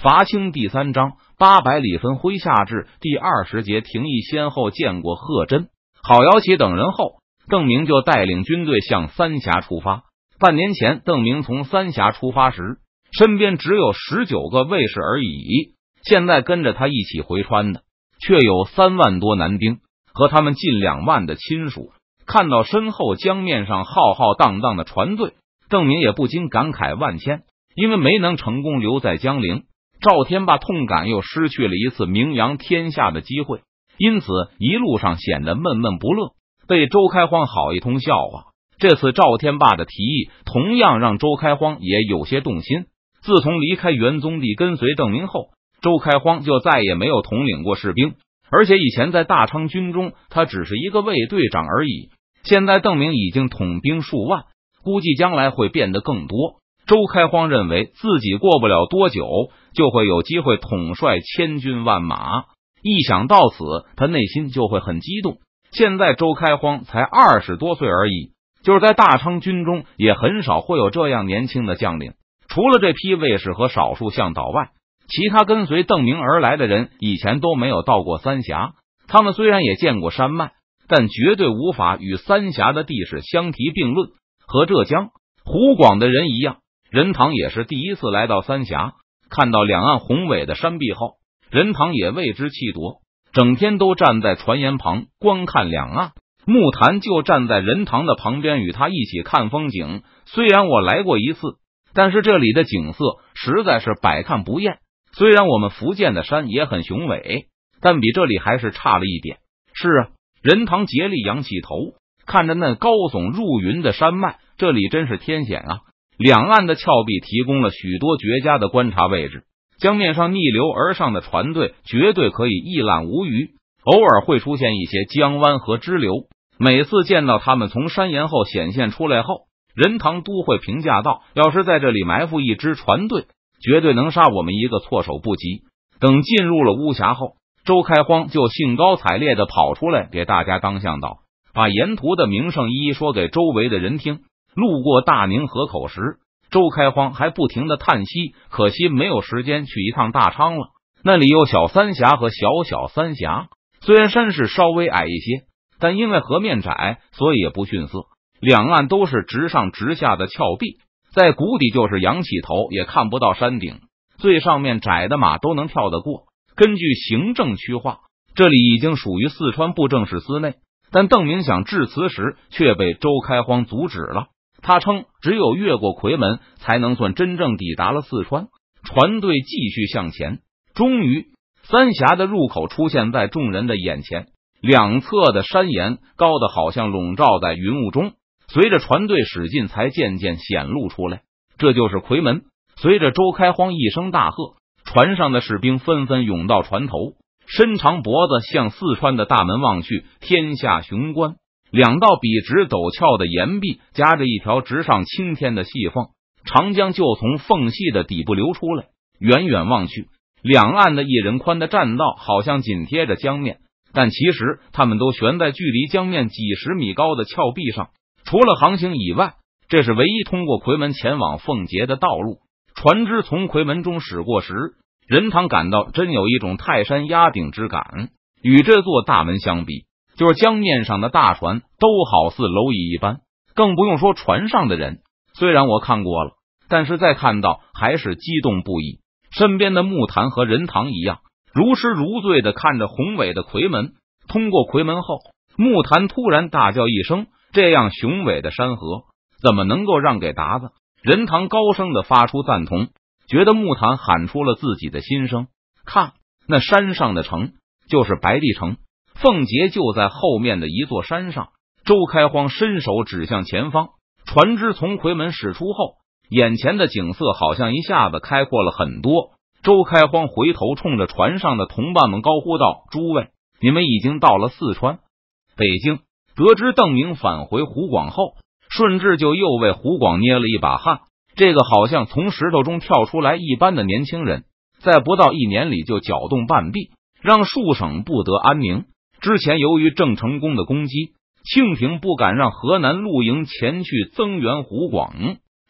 伐清第三章八百里分麾下炙第二十节，廷议先后见过贺真、郝瑶琪等人后，邓明就带领军队向三峡出发。半年前，邓明从三峡出发时，身边只有十九个卫士而已。现在跟着他一起回川的，却有三万多男丁和他们近两万的亲属。看到身后江面上浩浩荡荡的船队，邓明也不禁感慨万千，因为没能成功留在江陵。赵天霸痛感又失去了一次名扬天下的机会，因此一路上显得闷闷不乐，被周开荒好一通笑话。这次赵天霸的提议同样让周开荒也有些动心。自从离开元宗帝跟随邓明后，周开荒就再也没有统领过士兵，而且以前在大昌军中，他只是一个卫队长而已。现在邓明已经统兵数万，估计将来会变得更多。周开荒认为自己过不了多久就会有机会统帅千军万马，一想到此，他内心就会很激动。现在周开荒才二十多岁而已，就是在大昌军中也很少会有这样年轻的将领。除了这批卫士和少数向导外，其他跟随邓明而来的人以前都没有到过三峡。他们虽然也见过山脉，但绝对无法与三峡的地势相提并论。和浙江、湖广的人一样。任堂也是第一次来到三峡，看到两岸宏伟的山壁后，任堂也为之气夺，整天都站在船沿旁观看两岸。木坛就站在任堂的旁边，与他一起看风景。虽然我来过一次，但是这里的景色实在是百看不厌。虽然我们福建的山也很雄伟，但比这里还是差了一点。是啊，任堂竭力仰起头，看着那高耸入云的山脉，这里真是天险啊！两岸的峭壁提供了许多绝佳的观察位置，江面上逆流而上的船队绝对可以一览无余。偶尔会出现一些江湾和支流，每次见到他们从山岩后显现出来后，任堂都会评价道：“要是在这里埋伏一支船队，绝对能杀我们一个措手不及。”等进入了巫峡后，周开荒就兴高采烈的跑出来给大家当向导，把沿途的名胜一一说给周围的人听。路过大宁河口时，周开荒还不停的叹息，可惜没有时间去一趟大昌了。那里有小三峡和小小三峡，虽然山势稍微矮一些，但因为河面窄，所以也不逊色。两岸都是直上直下的峭壁，在谷底就是仰起头也看不到山顶，最上面窄的马都能跳得过。根据行政区划，这里已经属于四川布政使司内，但邓明想致辞时却被周开荒阻止了。他称，只有越过夔门，才能算真正抵达了四川。船队继续向前，终于，三峡的入口出现在众人的眼前。两侧的山岩高的好像笼罩在云雾中，随着船队驶近，才渐渐显露出来。这就是夔门。随着周开荒一声大喝，船上的士兵纷纷涌到船头，伸长脖子向四川的大门望去，天下雄关。两道笔直陡峭的岩壁夹着一条直上青天的细缝，长江就从缝隙的底部流出来。远远望去，两岸的一人宽的栈道好像紧贴着江面，但其实他们都悬在距离江面几十米高的峭壁上。除了航行以外，这是唯一通过夔门前往奉节的道路。船只从夔门中驶过时，任堂感到真有一种泰山压顶之感。与这座大门相比，就是江面上的大船都好似蝼蚁一般，更不用说船上的人。虽然我看过了，但是再看到还是激动不已。身边的木坛和任堂一样，如痴如醉的看着宏伟的夔门。通过夔门后，木坛突然大叫一声：“这样雄伟的山河，怎么能够让给达子？”任堂高声的发出赞同，觉得木坛喊出了自己的心声。看，那山上的城就是白帝城。凤杰就在后面的一座山上。周开荒伸手指向前方，船只从夔门驶出后，眼前的景色好像一下子开阔了很多。周开荒回头冲着船上的同伴们高呼道：“诸位，你们已经到了四川北京。”得知邓明返回湖广后，顺治就又为湖广捏了一把汗。这个好像从石头中跳出来一般的年轻人，在不到一年里就搅动半壁，让数省不得安宁。之前由于郑成功的攻击，庆廷不敢让河南陆营前去增援湖广，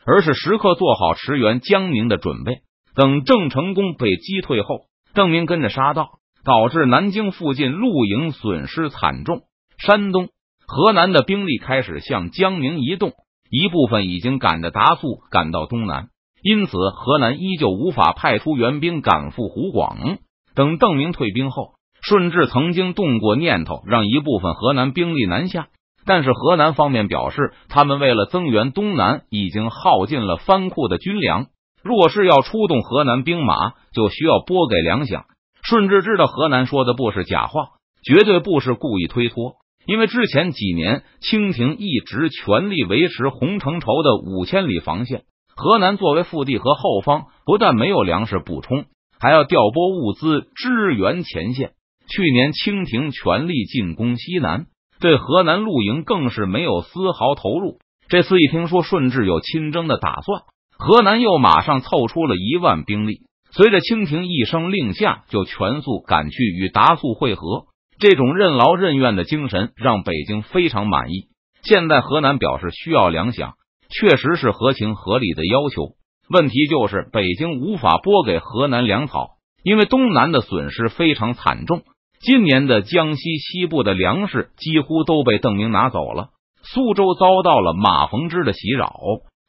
而是时刻做好驰援江宁的准备。等郑成功被击退后，邓明跟着杀到，导致南京附近陆营损失惨重。山东、河南的兵力开始向江宁移动，一部分已经赶着达速赶到东南，因此河南依旧无法派出援兵赶赴湖广。等邓明退兵后，顺治曾经动过念头，让一部分河南兵力南下。但是河南方面表示，他们为了增援东南，已经耗尽了藩库的军粮。若是要出动河南兵马，就需要拨给粮饷。顺治知道河南说的不是假话，绝对不是故意推脱。因为之前几年，清廷一直全力维持洪承畴的五千里防线，河南作为腹地和后方，不但没有粮食补充，还要调拨物资支援前线。去年清廷全力进攻西南。对河南陆营更是没有丝毫投入。这次一听说顺治有亲征的打算，河南又马上凑出了一万兵力，随着清廷一声令下，就全速赶去与达速会合。这种任劳任怨的精神让北京非常满意。现在河南表示需要粮饷，确实是合情合理的要求。问题就是北京无法拨给河南粮草，因为东南的损失非常惨重。今年的江西西部的粮食几乎都被邓明拿走了，苏州遭到了马逢之的袭扰，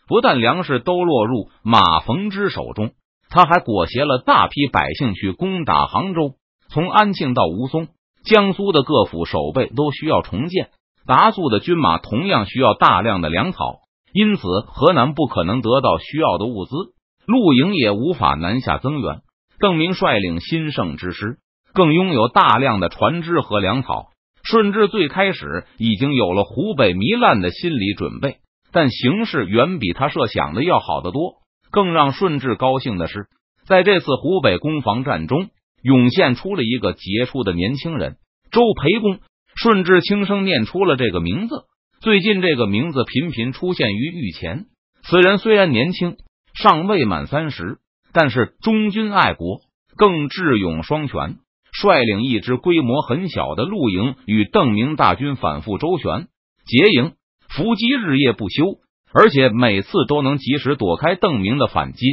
不但粮食都落入马逢之手中，他还裹挟了大批百姓去攻打杭州。从安庆到吴淞，江苏的各府守备都需要重建，达速的军马同样需要大量的粮草，因此河南不可能得到需要的物资，陆营也无法南下增援。邓明率领新胜之师。更拥有大量的船只和粮草。顺治最开始已经有了湖北糜烂的心理准备，但形势远比他设想的要好得多。更让顺治高兴的是，在这次湖北攻防战中，涌现出了一个杰出的年轻人——周培公。顺治轻声念出了这个名字。最近这个名字频频出现于御前。此人虽然年轻，尚未满三十，但是忠君爱国，更智勇双全。率领一支规模很小的陆营，与邓明大军反复周旋、结营、伏击，日夜不休，而且每次都能及时躲开邓明的反击。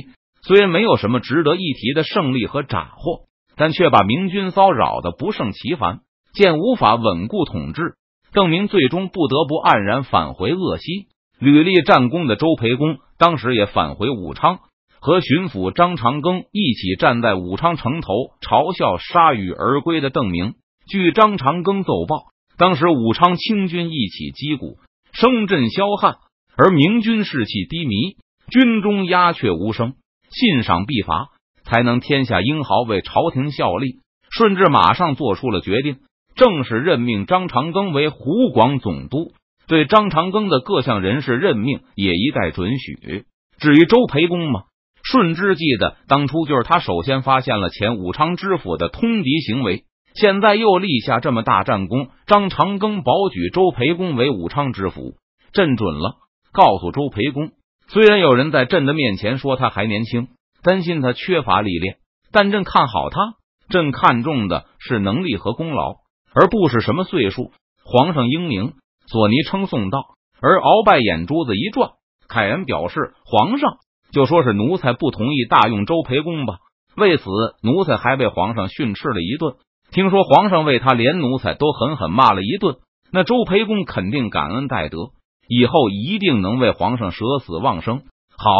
虽然没有什么值得一提的胜利和斩获，但却把明军骚扰的不胜其烦。见无法稳固统治，邓明最终不得不黯然返回鄂西。屡立战功的周培公当时也返回武昌。和巡抚张长庚一起站在武昌城头，嘲笑铩羽而归的邓明。据张长庚奏报，当时武昌清军一起击鼓，声震霄汉，而明军士气低迷，军中鸦雀无声，信赏必罚，才能天下英豪为朝廷效力。顺治马上做出了决定，正式任命张长庚为湖广总督，对张长庚的各项人事任命也一概准许。至于周培公吗。顺治记得，当初就是他首先发现了前武昌知府的通敌行为，现在又立下这么大战功。张长庚保举周培公为武昌知府，朕准了。告诉周培公，虽然有人在朕的面前说他还年轻，担心他缺乏历练，但朕看好他。朕看重的是能力和功劳，而不是什么岁数。皇上英明，索尼称颂道。而鳌拜眼珠子一转，慨然表示：“皇上。”就说是奴才不同意大用周培公吧，为此奴才还被皇上训斥了一顿。听说皇上为他连奴才都狠狠骂了一顿，那周培公肯定感恩戴德，以后一定能为皇上舍死忘生。好，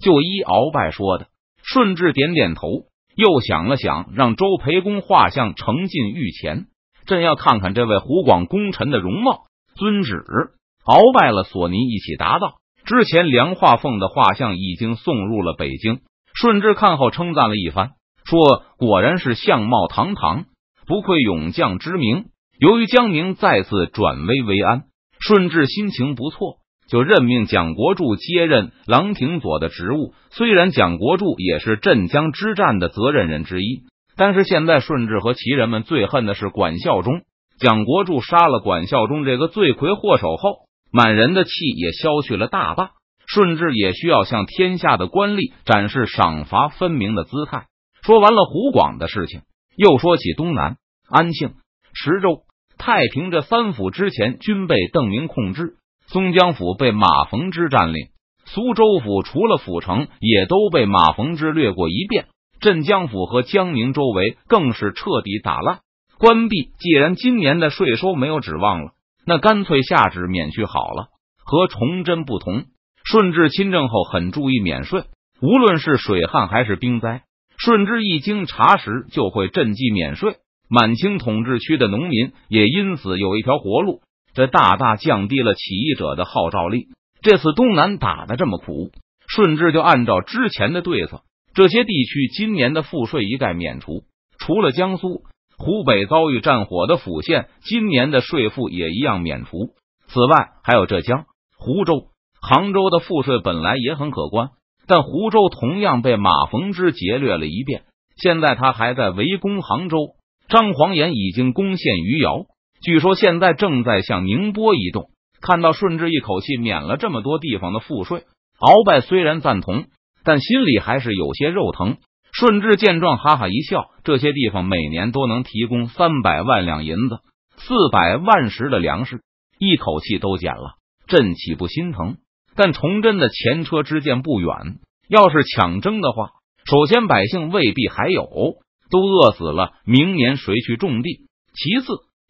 就依鳌拜说的。顺治点点头，又想了想，让周培公画像呈进御前，朕要看看这位湖广功臣的容貌。遵旨。鳌拜了索尼，一起答道。之前梁化凤的画像已经送入了北京，顺治看后称赞了一番，说：“果然是相貌堂堂，不愧勇将之名。”由于江宁再次转危为安，顺治心情不错，就任命蒋国柱接任郎廷佐的职务。虽然蒋国柱也是镇江之战的责任人之一，但是现在顺治和其人们最恨的是管孝忠。蒋国柱杀了管孝忠这个罪魁祸首后。满人的气也消去了大半，顺治也需要向天下的官吏展示赏罚分明的姿态。说完了湖广的事情，又说起东南安庆、池州、太平这三府之前均被邓明控制，松江府被马逢之占领，苏州府除了府城，也都被马逢之掠过一遍。镇江府和江宁周围更是彻底打烂、关闭。既然今年的税收没有指望了，那干脆下旨免去好了。和崇祯不同，顺治亲政后很注意免税，无论是水旱还是兵灾，顺治一经查实就会赈济免税。满清统治区的农民也因此有一条活路，这大大降低了起义者的号召力。这次东南打的这么苦，顺治就按照之前的对策。这些地区今年的赋税一概免除，除了江苏、湖北遭遇战火的府县，今年的税赋也一样免除。此外，还有浙江、湖州、杭州的赋税本来也很可观，但湖州同样被马逢之劫掠了一遍。现在他还在围攻杭州，张煌言已经攻陷余姚，据说现在正在向宁波移动。看到顺治一口气免了这么多地方的赋税，鳌拜虽然赞同。但心里还是有些肉疼。顺治见状，哈哈一笑：“这些地方每年都能提供三百万两银子，四百万石的粮食，一口气都减了，朕岂不心疼？但崇祯的前车之鉴不远，要是抢征的话，首先百姓未必还有，都饿死了，明年谁去种地？其次，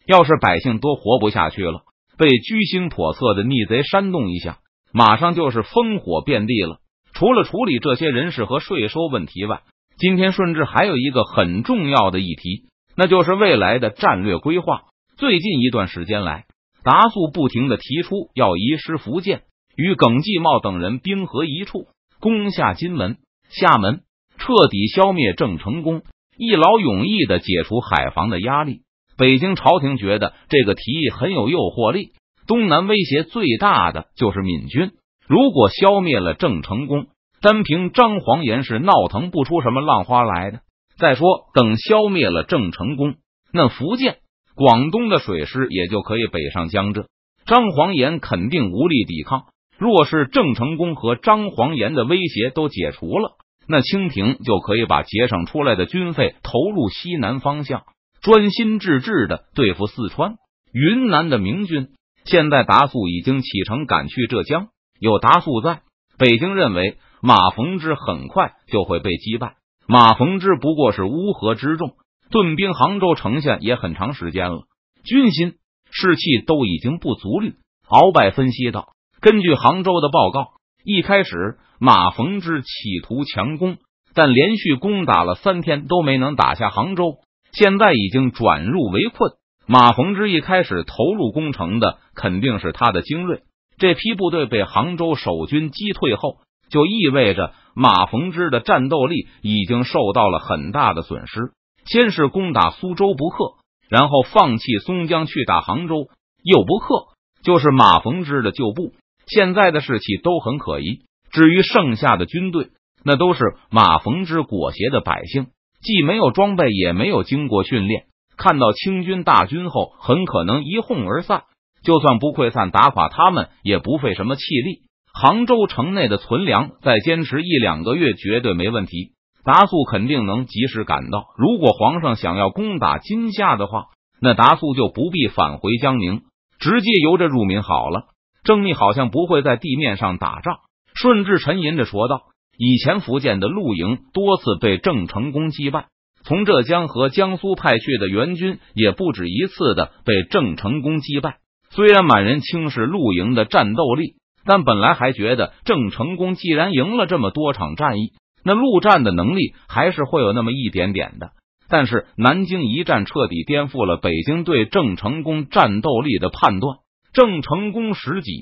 要是百姓都活不下去了，被居心叵测的逆贼煽动一下，马上就是烽火遍地了。”除了处理这些人事和税收问题外，今天顺治还有一个很重要的议题，那就是未来的战略规划。最近一段时间来，达素不停的提出要移师福建，与耿继茂等人兵合一处，攻下金门、厦门，彻底消灭郑成功，一劳永逸的解除海防的压力。北京朝廷觉得这个提议很有诱惑力。东南威胁最大的就是闽军。如果消灭了郑成功，单凭张煌言是闹腾不出什么浪花来的。再说，等消灭了郑成功，那福建、广东的水师也就可以北上江浙，张煌言肯定无力抵抗。若是郑成功和张煌言的威胁都解除了，那清廷就可以把节省出来的军费投入西南方向，专心致志的对付四川、云南的明军。现在达素已经启程赶去浙江。有达素在北京，认为马逢之很快就会被击败。马逢之不过是乌合之众，屯兵杭州城下也很长时间了，军心士气都已经不足虑。鳌拜分析道：“根据杭州的报告，一开始马逢之企图强攻，但连续攻打了三天都没能打下杭州，现在已经转入围困。马逢之一开始投入攻城的肯定是他的精锐。”这批部队被杭州守军击退后，就意味着马逢之的战斗力已经受到了很大的损失。先是攻打苏州不克，然后放弃松江去打杭州又不克，就是马逢之的旧部，现在的士气都很可疑。至于剩下的军队，那都是马逢之裹挟的百姓，既没有装备，也没有经过训练，看到清军大军后，很可能一哄而散。就算不溃散，打垮他们也不费什么气力。杭州城内的存粮再坚持一两个月，绝对没问题。达素肯定能及时赶到。如果皇上想要攻打金夏的话，那达素就不必返回江宁，直接由着入闽好了。郑义好像不会在地面上打仗。顺治沉吟着说道：“以前福建的陆营多次被郑成功击败，从浙江和江苏派去的援军也不止一次的被郑成功击败。”虽然满人轻视陆营的战斗力，但本来还觉得郑成功既然赢了这么多场战役，那陆战的能力还是会有那么一点点的。但是南京一战彻底颠覆了北京对郑成功战斗力的判断。郑成功十几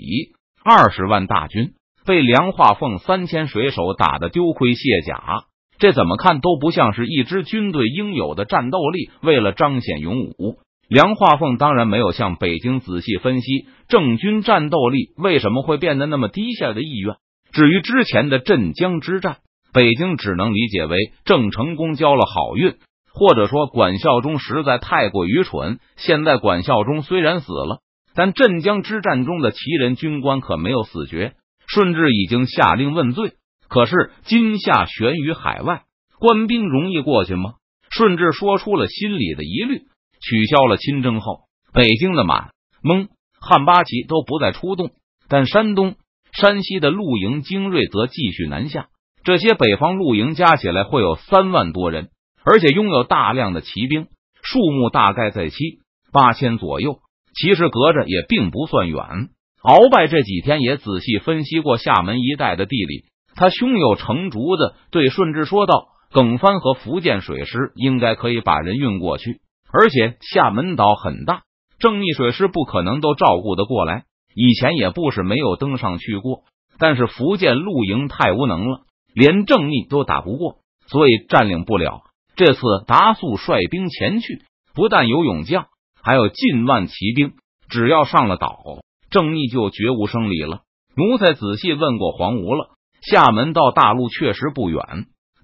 二十万大军被梁化凤三千水手打得丢盔卸甲，这怎么看都不像是一支军队应有的战斗力。为了彰显勇武。梁化凤当然没有向北京仔细分析郑军战斗力为什么会变得那么低下的意愿。至于之前的镇江之战，北京只能理解为郑成功交了好运，或者说管孝忠实在太过愚蠢。现在管孝忠虽然死了，但镇江之战中的旗人军官可没有死绝。顺治已经下令问罪，可是今夏悬于海外，官兵容易过去吗？顺治说出了心里的疑虑。取消了亲征后，北京的满蒙汉八旗都不再出动，但山东、山西的露营精锐则继续南下。这些北方露营加起来会有三万多人，而且拥有大量的骑兵，数目大概在七八千左右。其实隔着也并不算远。鳌拜这几天也仔细分析过厦门一带的地理，他胸有成竹的对顺治说道：“耿帆和福建水师应该可以把人运过去，而且厦门岛很大，正义水师不可能都照顾得过来。以前也不是没有登上去过，但是福建陆营太无能了，连正义都打不过，所以占领不了。这次达素率兵前去，不但有勇将，还有近万骑兵，只要上了岛。”正义就绝无生理了。奴才仔细问过黄吴了，厦门到大陆确实不远。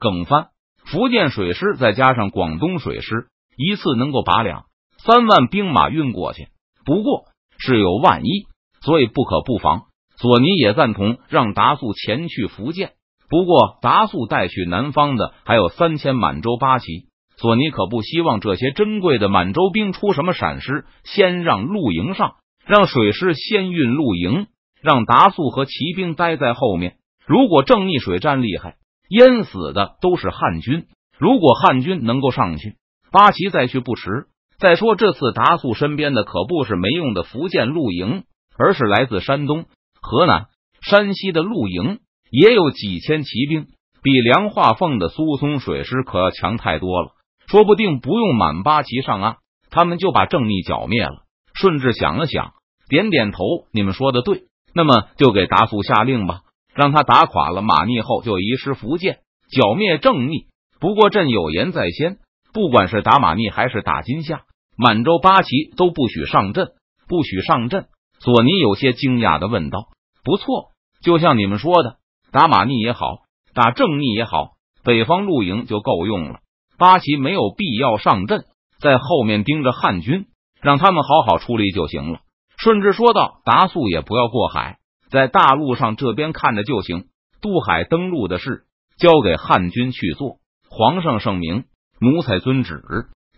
耿帆、福建水师再加上广东水师，一次能够把两三万兵马运过去。不过是有万一，所以不可不防。索尼也赞同让达素前去福建，不过达素带去南方的还有三千满洲八旗，索尼可不希望这些珍贵的满洲兵出什么闪失，先让露营上。让水师先运露营，让达素和骑兵待在后面。如果正逆水战厉害，淹死的都是汉军。如果汉军能够上去，八旗再去不迟。再说这次达素身边的可不是没用的福建陆营，而是来自山东、河南、山西的陆营，也有几千骑兵，比梁化凤的苏松水师可要强太多了。说不定不用满八旗上岸，他们就把郑义剿灭了。顺治想了想。点点头，你们说的对，那么就给达素下令吧，让他打垮了马逆后就移师福建，剿灭郑逆。不过朕有言在先，不管是打马逆还是打金夏，满洲八旗都不许上阵，不许上阵。索尼有些惊讶的问道：“不错，就像你们说的，打马逆也好，打正逆也好，北方露营就够用了，八旗没有必要上阵，在后面盯着汉军，让他们好好出力就行了。”顺治说道：“达素也不要过海，在大陆上这边看着就行。渡海登陆的事交给汉军去做。皇上圣明，奴才遵旨。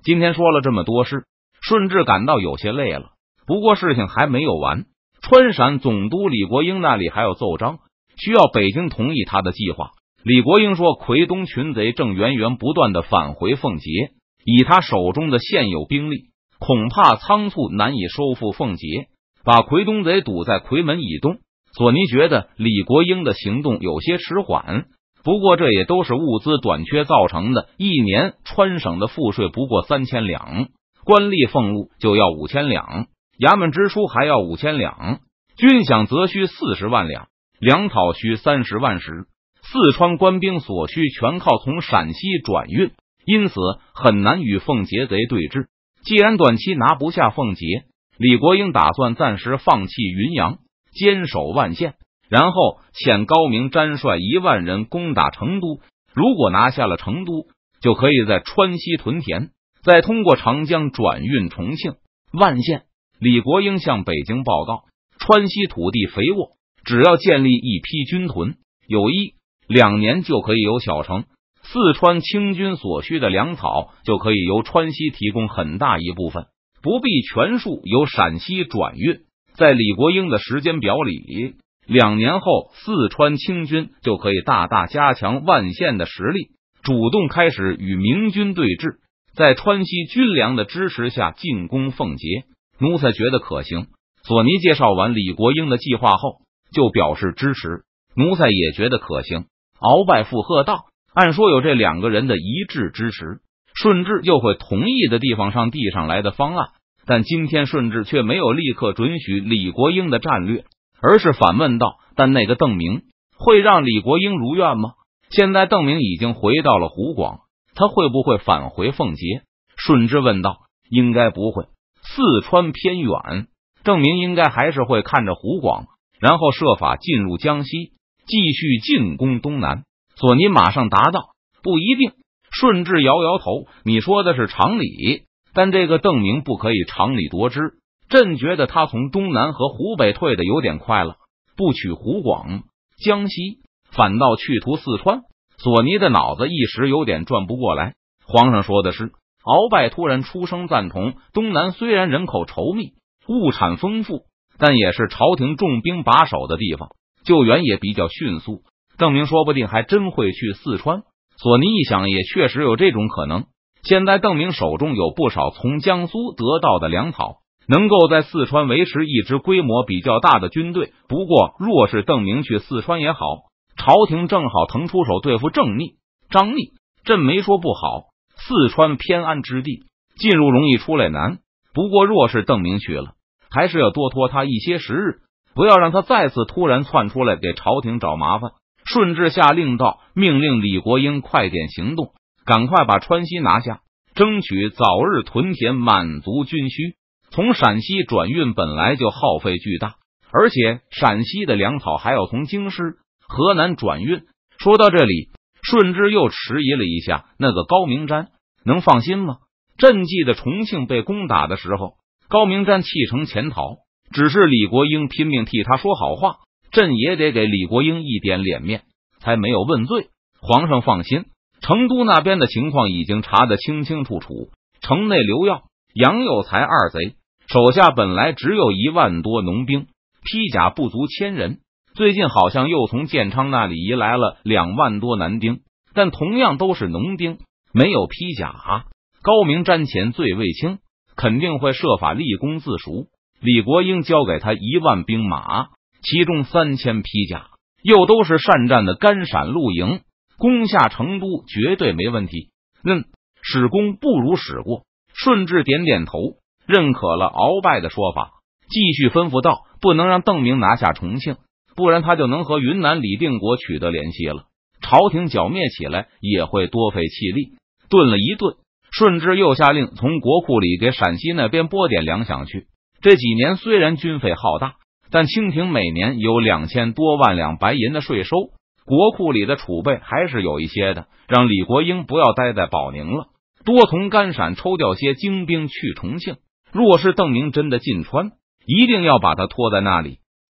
今天说了这么多事，顺治感到有些累了。不过事情还没有完，川陕总督李国英那里还有奏章，需要北京同意他的计划。李国英说，奎东群贼正源源不断的返回奉节，以他手中的现有兵力，恐怕仓促难以收复奉节。”把奎东贼堵在奎门以东，索尼觉得李国英的行动有些迟缓。不过这也都是物资短缺造成的。一年川省的赋税不过三千两，官吏俸禄就要五千两，衙门支出还要五千两，军饷则需四十万两，粮草需三十万石。四川官兵所需全靠从陕西转运，因此很难与奉节贼对峙。既然短期拿不下奉节。李国英打算暂时放弃云阳，坚守万县，然后遣高明詹帅一万人攻打成都。如果拿下了成都，就可以在川西屯田，再通过长江转运重庆、万县。李国英向北京报告：川西土地肥沃，只要建立一批军屯，有一两年就可以有小城。四川清军所需的粮草就可以由川西提供很大一部分。不必全数由陕西转运，在李国英的时间表里，两年后四川清军就可以大大加强万县的实力，主动开始与明军对峙，在川西军粮的支持下进攻奉节。奴才觉得可行。索尼介绍完李国英的计划后，就表示支持。奴才也觉得可行。鳌拜附和道：“按说有这两个人的一致支持。”顺治又会同意的地方上递上来的方案，但今天顺治却没有立刻准许李国英的战略，而是反问道：“但那个邓明会让李国英如愿吗？”现在邓明已经回到了湖广，他会不会返回奉节？顺治问道：“应该不会。四川偏远，邓明应该还是会看着湖广，然后设法进入江西，继续进攻东南。”索尼马上答道：“不一定。”顺治摇摇头：“你说的是常理，但这个邓明不可以常理夺之。朕觉得他从东南和湖北退的有点快了，不取湖广、江西，反倒去图四川。”索尼的脑子一时有点转不过来。皇上说的是，鳌拜突然出声赞同：东南虽然人口稠密、物产丰富，但也是朝廷重兵把守的地方。救援也比较迅速。邓明说不定还真会去四川。索尼一想，也确实有这种可能。现在邓明手中有不少从江苏得到的粮草，能够在四川维持一支规模比较大的军队。不过，若是邓明去四川也好，朝廷正好腾出手对付郑逆、张逆，朕没说不好。四川偏安之地，进入容易，出来难。不过，若是邓明去了，还是要多拖他一些时日，不要让他再次突然窜出来给朝廷找麻烦。顺治下令道：“命令李国英快点行动，赶快把川西拿下，争取早日屯田，满足军需。从陕西转运本来就耗费巨大，而且陕西的粮草还要从京师、河南转运。”说到这里，顺治又迟疑了一下：“那个高明瞻能放心吗？”朕记得重庆被攻打的时候，高明瞻弃城潜逃，只是李国英拼命替他说好话。朕也得给李国英一点脸面，才没有问罪。皇上放心，成都那边的情况已经查得清清楚楚。城内刘耀、杨有才二贼手下本来只有一万多农兵，披甲不足千人。最近好像又从建昌那里移来了两万多男丁，但同样都是农丁，没有披甲。高明瞻前罪未清，肯定会设法立功自赎。李国英交给他一万兵马。其中三千披甲，又都是善战的甘陕露营，攻下成都绝对没问题。嗯，使功不如使过。顺治点点头，认可了鳌拜的说法，继续吩咐道：“不能让邓明拿下重庆，不然他就能和云南李定国取得联系了。朝廷剿灭起来也会多费气力。”顿了一顿，顺治又下令从国库里给陕西那边拨点粮饷去。这几年虽然军费浩大。但清廷每年有两千多万两白银的税收，国库里的储备还是有一些的。让李国英不要待在保宁了，多从甘陕抽调些精兵去重庆。若是邓明真的进川，一定要把他拖在那里，